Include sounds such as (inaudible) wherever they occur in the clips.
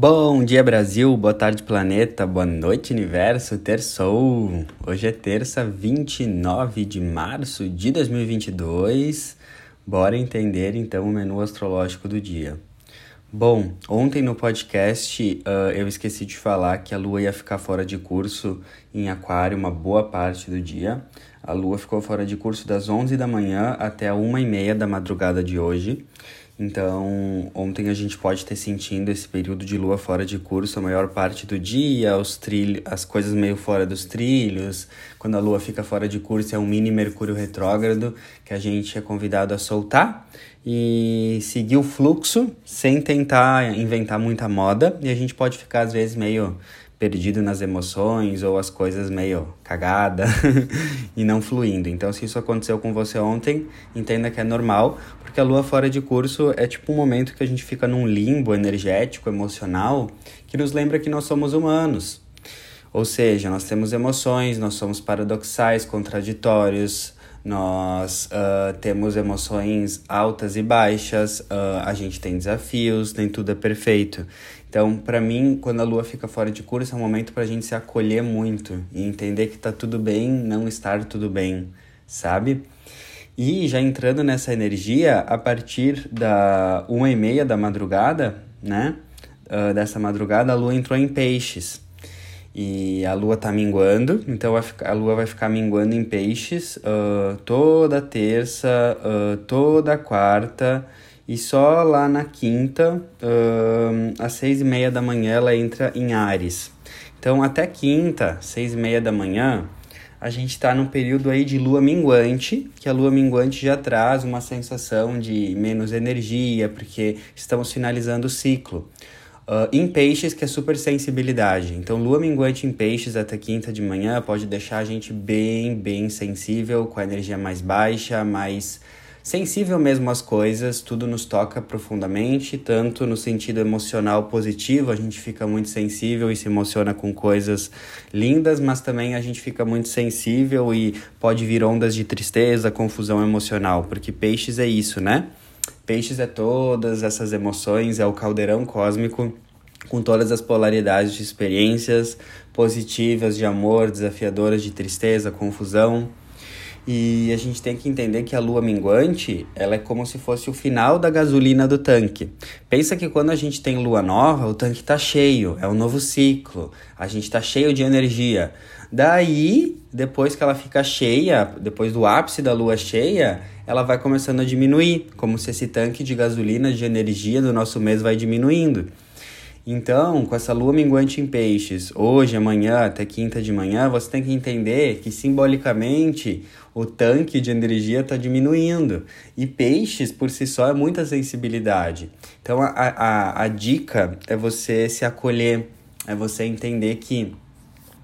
Bom dia Brasil, boa tarde planeta, boa noite universo, terçou! Hoje é terça 29 de março de 2022, bora entender então o menu astrológico do dia. Bom, ontem no podcast uh, eu esqueci de falar que a lua ia ficar fora de curso em Aquário uma boa parte do dia. A lua ficou fora de curso das 11 da manhã até a 1 e meia da madrugada de hoje. Então, ontem a gente pode ter sentindo esse período de lua fora de curso a maior parte do dia, os trilhos, as coisas meio fora dos trilhos. Quando a lua fica fora de curso, é um mini Mercúrio retrógrado que a gente é convidado a soltar e seguir o fluxo sem tentar inventar muita moda. E a gente pode ficar, às vezes, meio perdido nas emoções ou as coisas meio cagada (laughs) e não fluindo. Então, se isso aconteceu com você ontem, entenda que é normal, porque a lua fora de curso é tipo um momento que a gente fica num limbo energético, emocional, que nos lembra que nós somos humanos. Ou seja, nós temos emoções, nós somos paradoxais, contraditórios, nós uh, temos emoções altas e baixas, uh, a gente tem desafios, nem tudo é perfeito. Então, para mim, quando a lua fica fora de curso, é um momento para a gente se acolher muito e entender que tá tudo bem não estar tudo bem, sabe? E já entrando nessa energia, a partir da uma e meia da madrugada, né? Uh, dessa madrugada, a lua entrou em peixes. E a lua tá minguando, então a lua vai ficar minguando em peixes uh, toda terça, uh, toda quarta e só lá na quinta, às seis e meia da manhã, ela entra em Ares. Então, até quinta, seis e meia da manhã, a gente está num período aí de lua minguante, que a lua minguante já traz uma sensação de menos energia, porque estamos finalizando o ciclo. Uh, em peixes, que é super sensibilidade. Então, lua minguante em peixes até quinta de manhã pode deixar a gente bem, bem sensível, com a energia mais baixa, mais sensível mesmo às coisas, tudo nos toca profundamente, tanto no sentido emocional positivo, a gente fica muito sensível e se emociona com coisas lindas, mas também a gente fica muito sensível e pode vir ondas de tristeza, confusão emocional, porque peixes é isso, né? Peixes é todas essas emoções, é o caldeirão cósmico com todas as polaridades de experiências positivas, de amor, desafiadoras, de tristeza, confusão. E a gente tem que entender que a lua minguante, ela é como se fosse o final da gasolina do tanque. Pensa que quando a gente tem lua nova, o tanque está cheio, é um novo ciclo, a gente está cheio de energia. Daí, depois que ela fica cheia, depois do ápice da lua cheia, ela vai começando a diminuir, como se esse tanque de gasolina, de energia do nosso mês vai diminuindo. Então, com essa lua minguante em peixes, hoje, amanhã, até quinta de manhã, você tem que entender que simbolicamente o tanque de energia está diminuindo. E peixes, por si só, é muita sensibilidade. Então, a, a, a dica é você se acolher, é você entender que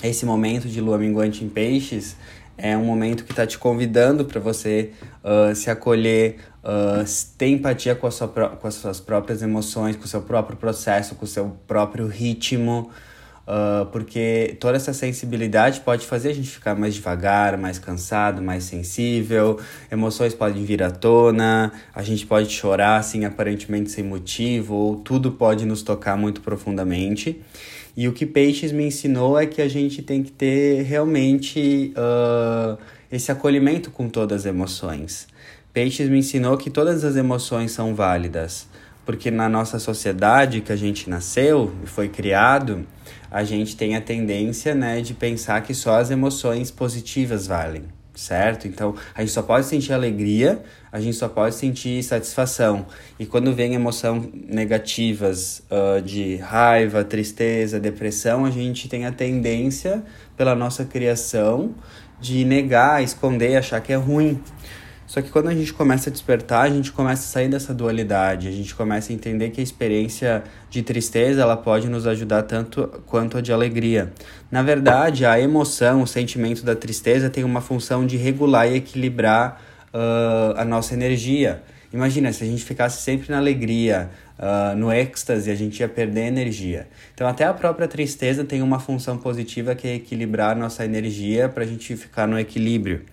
esse momento de lua minguante em peixes é um momento que está te convidando para você uh, se acolher, uh, ter empatia com, sua com as suas próprias emoções, com o seu próprio processo, com o seu próprio ritmo, uh, porque toda essa sensibilidade pode fazer a gente ficar mais devagar, mais cansado, mais sensível, emoções podem vir à tona, a gente pode chorar assim aparentemente sem motivo, tudo pode nos tocar muito profundamente. E o que Peixes me ensinou é que a gente tem que ter realmente uh, esse acolhimento com todas as emoções. Peixes me ensinou que todas as emoções são válidas, porque na nossa sociedade que a gente nasceu e foi criado, a gente tem a tendência né, de pensar que só as emoções positivas valem certo? Então, a gente só pode sentir alegria, a gente só pode sentir satisfação. E quando vem emoção negativas uh, de raiva, tristeza, depressão, a gente tem a tendência, pela nossa criação, de negar, esconder, achar que é ruim. Só que quando a gente começa a despertar, a gente começa a sair dessa dualidade, a gente começa a entender que a experiência de tristeza ela pode nos ajudar tanto quanto a de alegria. Na verdade, a emoção, o sentimento da tristeza tem uma função de regular e equilibrar uh, a nossa energia. Imagina se a gente ficasse sempre na alegria, uh, no êxtase, a gente ia perder energia. Então, até a própria tristeza tem uma função positiva que é equilibrar nossa energia para a gente ficar no equilíbrio.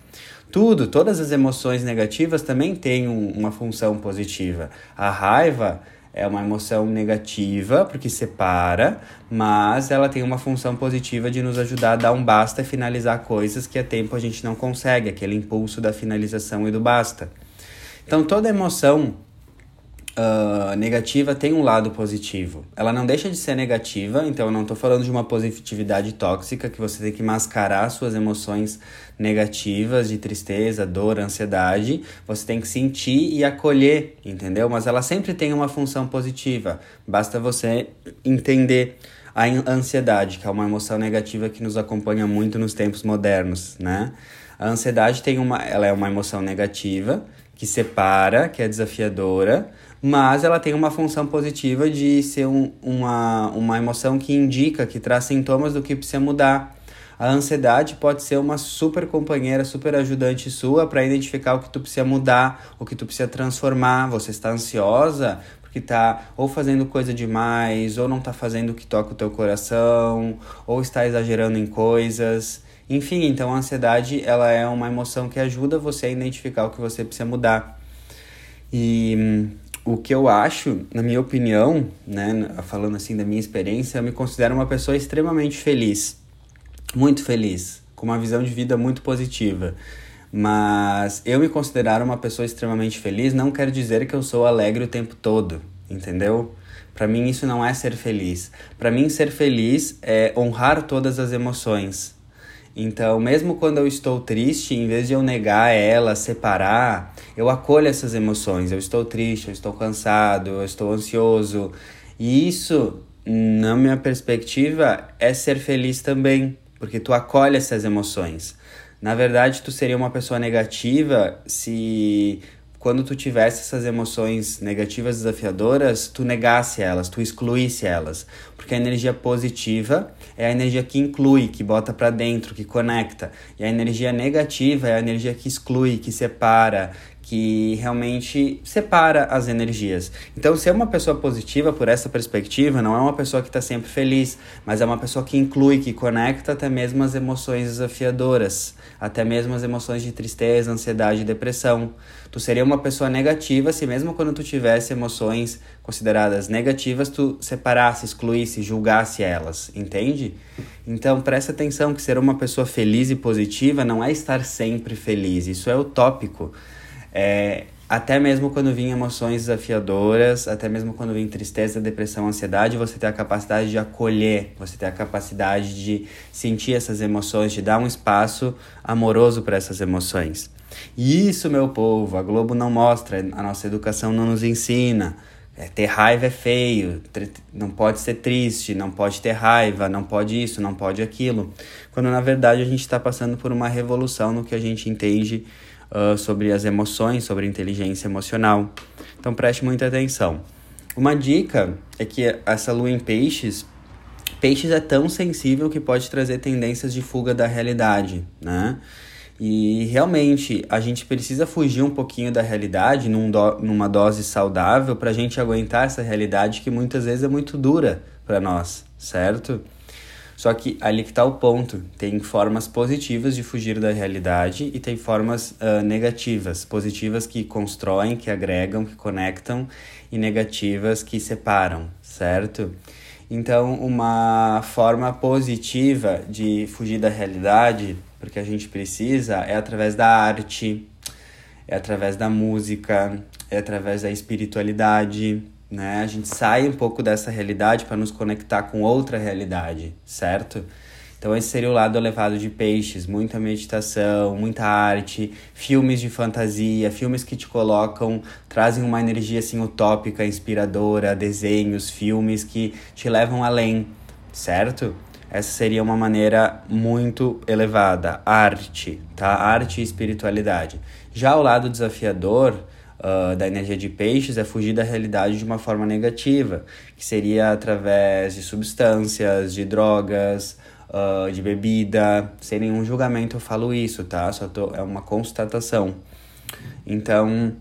Tudo, todas as emoções negativas também têm um, uma função positiva. A raiva é uma emoção negativa, porque separa, mas ela tem uma função positiva de nos ajudar a dar um basta e finalizar coisas que a tempo a gente não consegue, aquele impulso da finalização e do basta. Então, toda emoção uh, negativa tem um lado positivo. Ela não deixa de ser negativa, então eu não estou falando de uma positividade tóxica que você tem que mascarar suas emoções negativas de tristeza, dor, ansiedade. Você tem que sentir e acolher, entendeu? Mas ela sempre tem uma função positiva. Basta você entender a ansiedade, que é uma emoção negativa que nos acompanha muito nos tempos modernos, né? A ansiedade tem uma, ela é uma emoção negativa que separa, que é desafiadora, mas ela tem uma função positiva de ser um, uma, uma emoção que indica, que traz sintomas do que precisa mudar. A ansiedade pode ser uma super companheira, super ajudante sua para identificar o que tu precisa mudar, o que tu precisa transformar. Você está ansiosa porque está ou fazendo coisa demais, ou não está fazendo o que toca o teu coração, ou está exagerando em coisas. Enfim, então a ansiedade ela é uma emoção que ajuda você a identificar o que você precisa mudar. E hum, o que eu acho, na minha opinião, né, falando assim da minha experiência, eu me considero uma pessoa extremamente feliz, muito feliz, com uma visão de vida muito positiva. Mas eu me considerar uma pessoa extremamente feliz não quer dizer que eu sou alegre o tempo todo, entendeu? Para mim isso não é ser feliz. Para mim ser feliz é honrar todas as emoções, então, mesmo quando eu estou triste, em vez de eu negar ela, separar, eu acolho essas emoções. Eu estou triste, eu estou cansado, eu estou ansioso. E isso, na minha perspectiva, é ser feliz também, porque tu acolhe essas emoções. Na verdade, tu seria uma pessoa negativa se quando tu tivesse essas emoções negativas desafiadoras, tu negasse elas, tu excluísse elas, porque a energia positiva é a energia que inclui, que bota para dentro, que conecta, e a energia negativa é a energia que exclui, que separa, que realmente separa as energias. Então, ser uma pessoa positiva por essa perspectiva não é uma pessoa que está sempre feliz, mas é uma pessoa que inclui, que conecta até mesmo as emoções desafiadoras, até mesmo as emoções de tristeza, ansiedade e depressão. Tu seria uma pessoa negativa se mesmo quando tu tivesse emoções consideradas negativas, tu separasse, excluísse, julgasse elas, entende? Então, presta atenção que ser uma pessoa feliz e positiva não é estar sempre feliz, isso é utópico. É, até mesmo quando vêm emoções desafiadoras, até mesmo quando vem tristeza, depressão, ansiedade, você tem a capacidade de acolher, você tem a capacidade de sentir essas emoções, de dar um espaço amoroso para essas emoções. E isso, meu povo, a Globo não mostra, a nossa educação não nos ensina. É, ter raiva é feio, não pode ser triste, não pode ter raiva, não pode isso, não pode aquilo. Quando na verdade a gente está passando por uma revolução no que a gente entende uh, sobre as emoções, sobre inteligência emocional. Então preste muita atenção. Uma dica é que essa lua em peixes, peixes é tão sensível que pode trazer tendências de fuga da realidade, né? E realmente a gente precisa fugir um pouquinho da realidade num do, numa dose saudável para a gente aguentar essa realidade que muitas vezes é muito dura para nós, certo? Só que ali que está o ponto. Tem formas positivas de fugir da realidade e tem formas uh, negativas. Positivas que constroem, que agregam, que conectam e negativas que separam, certo? Então, uma forma positiva de fugir da realidade, porque a gente precisa, é através da arte, é através da música, é através da espiritualidade, né? A gente sai um pouco dessa realidade para nos conectar com outra realidade, certo? Então esse seria o lado elevado de peixes, muita meditação, muita arte, filmes de fantasia, filmes que te colocam, trazem uma energia assim utópica, inspiradora, desenhos, filmes que te levam além, certo? Essa seria uma maneira muito elevada, arte, tá? Arte e espiritualidade. Já o lado desafiador, uh, da energia de peixes é fugir da realidade de uma forma negativa, que seria através de substâncias, de drogas, uh, de bebida. Sem nenhum julgamento eu falo isso, tá? Só tô, é uma constatação. Então,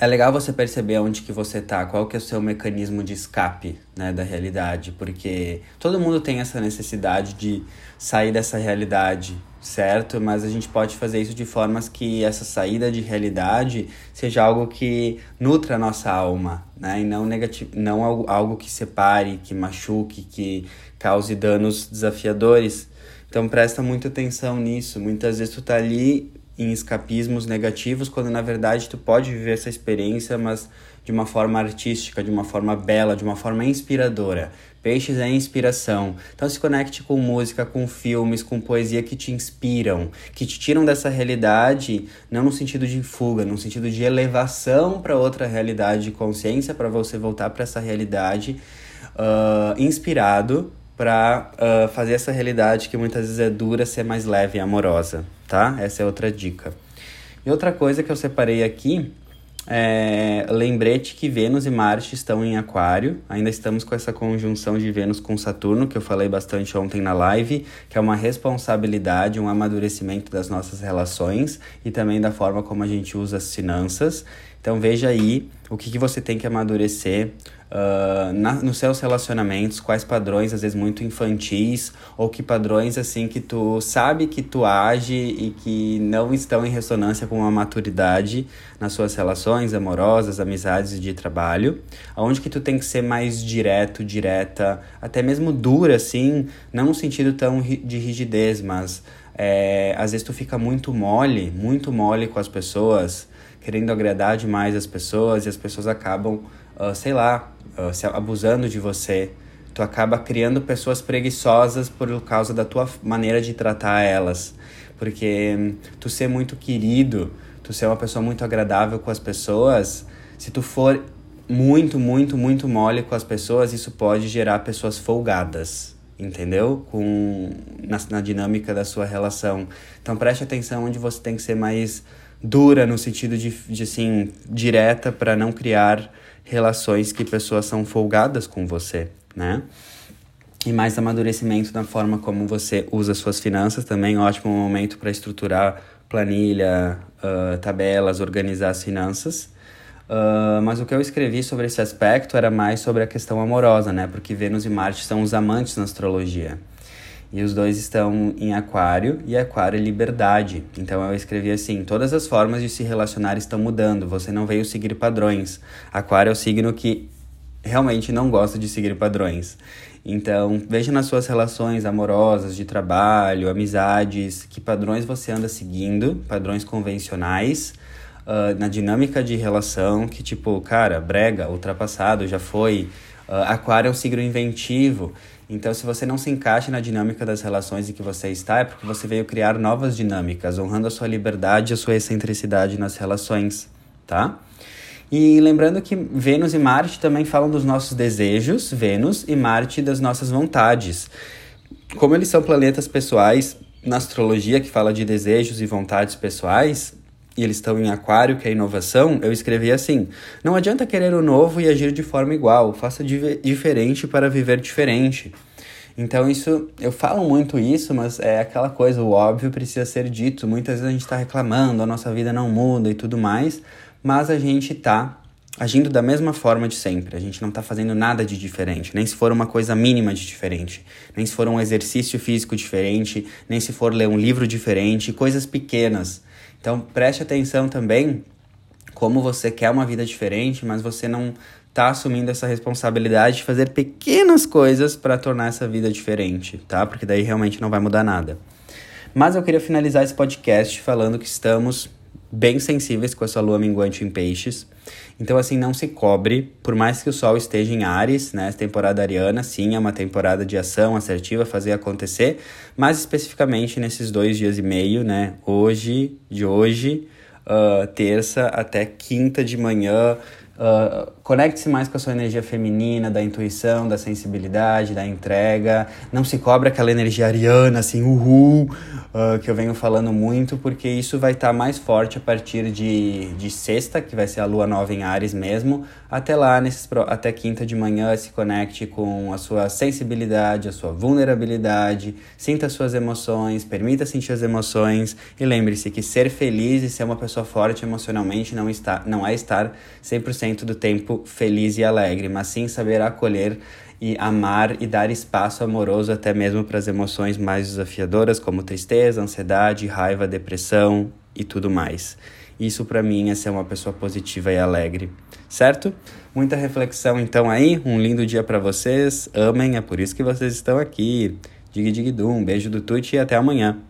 é legal você perceber onde que você tá, qual que é o seu mecanismo de escape, né, da realidade, porque todo mundo tem essa necessidade de sair dessa realidade, certo? Mas a gente pode fazer isso de formas que essa saída de realidade seja algo que nutra a nossa alma, né, e não negativo, não algo que separe, que machuque, que cause danos desafiadores. Então presta muita atenção nisso. Muitas vezes tu tá ali em escapismos negativos, quando na verdade tu pode viver essa experiência, mas de uma forma artística, de uma forma bela, de uma forma inspiradora. Peixes é inspiração. Então se conecte com música, com filmes, com poesia que te inspiram, que te tiram dessa realidade, não no sentido de fuga, no sentido de elevação para outra realidade de consciência, para você voltar para essa realidade uh, inspirado para uh, ah, fazer essa realidade que muitas vezes é dura ser mais leve e amorosa tá? Essa é outra dica. E outra coisa que eu separei aqui é lembrete que Vênus e Marte estão em Aquário. Ainda estamos com essa conjunção de Vênus com Saturno, que eu falei bastante ontem na live, que é uma responsabilidade, um amadurecimento das nossas relações e também da forma como a gente usa as finanças. Então veja aí o que, que você tem que amadurecer uh, na, nos seus relacionamentos, quais padrões, às vezes muito infantis, ou que padrões assim que tu sabe que tu age e que não estão em ressonância com a maturidade nas suas relações amorosas, amizades e de trabalho, aonde que tu tem que ser mais direto, direta, até mesmo dura, assim, não no sentido tão de rigidez, mas é, às vezes tu fica muito mole, muito mole com as pessoas, querendo agradar demais as pessoas e as pessoas acabam, uh, sei lá, uh, se abusando de você. Tu acaba criando pessoas preguiçosas por causa da tua maneira de tratar elas. Porque hum, tu ser muito querido, tu ser uma pessoa muito agradável com as pessoas, se tu for muito, muito, muito mole com as pessoas, isso pode gerar pessoas folgadas, entendeu? Com na, na dinâmica da sua relação. Então preste atenção onde você tem que ser mais dura no sentido de, de assim, direta para não criar relações que pessoas são folgadas com você, né? E mais amadurecimento na forma como você usa suas finanças também, ótimo momento para estruturar planilha, uh, tabelas, organizar as finanças. Uh, mas o que eu escrevi sobre esse aspecto era mais sobre a questão amorosa, né? Porque Vênus e Marte são os amantes na astrologia. E os dois estão em Aquário, e Aquário é liberdade. Então eu escrevi assim: todas as formas de se relacionar estão mudando, você não veio seguir padrões. Aquário é o signo que realmente não gosta de seguir padrões. Então, veja nas suas relações amorosas, de trabalho, amizades, que padrões você anda seguindo, padrões convencionais, uh, na dinâmica de relação, que tipo, cara, brega, ultrapassado, já foi. Uh, aquário é um signo inventivo. Então, se você não se encaixa na dinâmica das relações em que você está, é porque você veio criar novas dinâmicas, honrando a sua liberdade e a sua excentricidade nas relações, tá? E lembrando que Vênus e Marte também falam dos nossos desejos, Vênus e Marte das nossas vontades. Como eles são planetas pessoais na astrologia que fala de desejos e vontades pessoais, e eles estão em Aquário, que é inovação, eu escrevi assim: não adianta querer o novo e agir de forma igual, faça diferente para viver diferente. Então, isso, eu falo muito isso, mas é aquela coisa, o óbvio precisa ser dito. Muitas vezes a gente está reclamando, a nossa vida não muda e tudo mais, mas a gente está agindo da mesma forma de sempre. A gente não está fazendo nada de diferente, nem se for uma coisa mínima de diferente, nem se for um exercício físico diferente, nem se for ler um livro diferente, coisas pequenas. Então preste atenção também como você quer uma vida diferente, mas você não está assumindo essa responsabilidade de fazer pequenas coisas para tornar essa vida diferente, tá? Porque daí realmente não vai mudar nada. Mas eu queria finalizar esse podcast falando que estamos bem sensíveis com essa lua minguante em peixes. Então, assim, não se cobre, por mais que o Sol esteja em Ares, né? Temporada ariana, sim, é uma temporada de ação assertiva, fazer acontecer, mas especificamente nesses dois dias e meio, né? Hoje, de hoje, uh, terça até quinta de manhã, Uh, Conecte-se mais com a sua energia feminina, da intuição, da sensibilidade, da entrega. Não se cobra aquela energia ariana, assim, uhul, uh, que eu venho falando muito, porque isso vai estar tá mais forte a partir de, de sexta, que vai ser a lua nova em Ares mesmo. Até lá, nesses, até quinta de manhã, se conecte com a sua sensibilidade, a sua vulnerabilidade, sinta as suas emoções, permita sentir as emoções e lembre-se que ser feliz e ser uma pessoa forte emocionalmente não, está, não é estar 100% do tempo feliz e alegre, mas sim saber acolher e amar e dar espaço amoroso até mesmo para as emoções mais desafiadoras, como tristeza, ansiedade, raiva, depressão e tudo mais. Isso para mim é ser uma pessoa positiva e alegre, certo? Muita reflexão então aí, um lindo dia para vocês. Amem, é por isso que vocês estão aqui. Dig dig dum, um beijo do Tuti e até amanhã.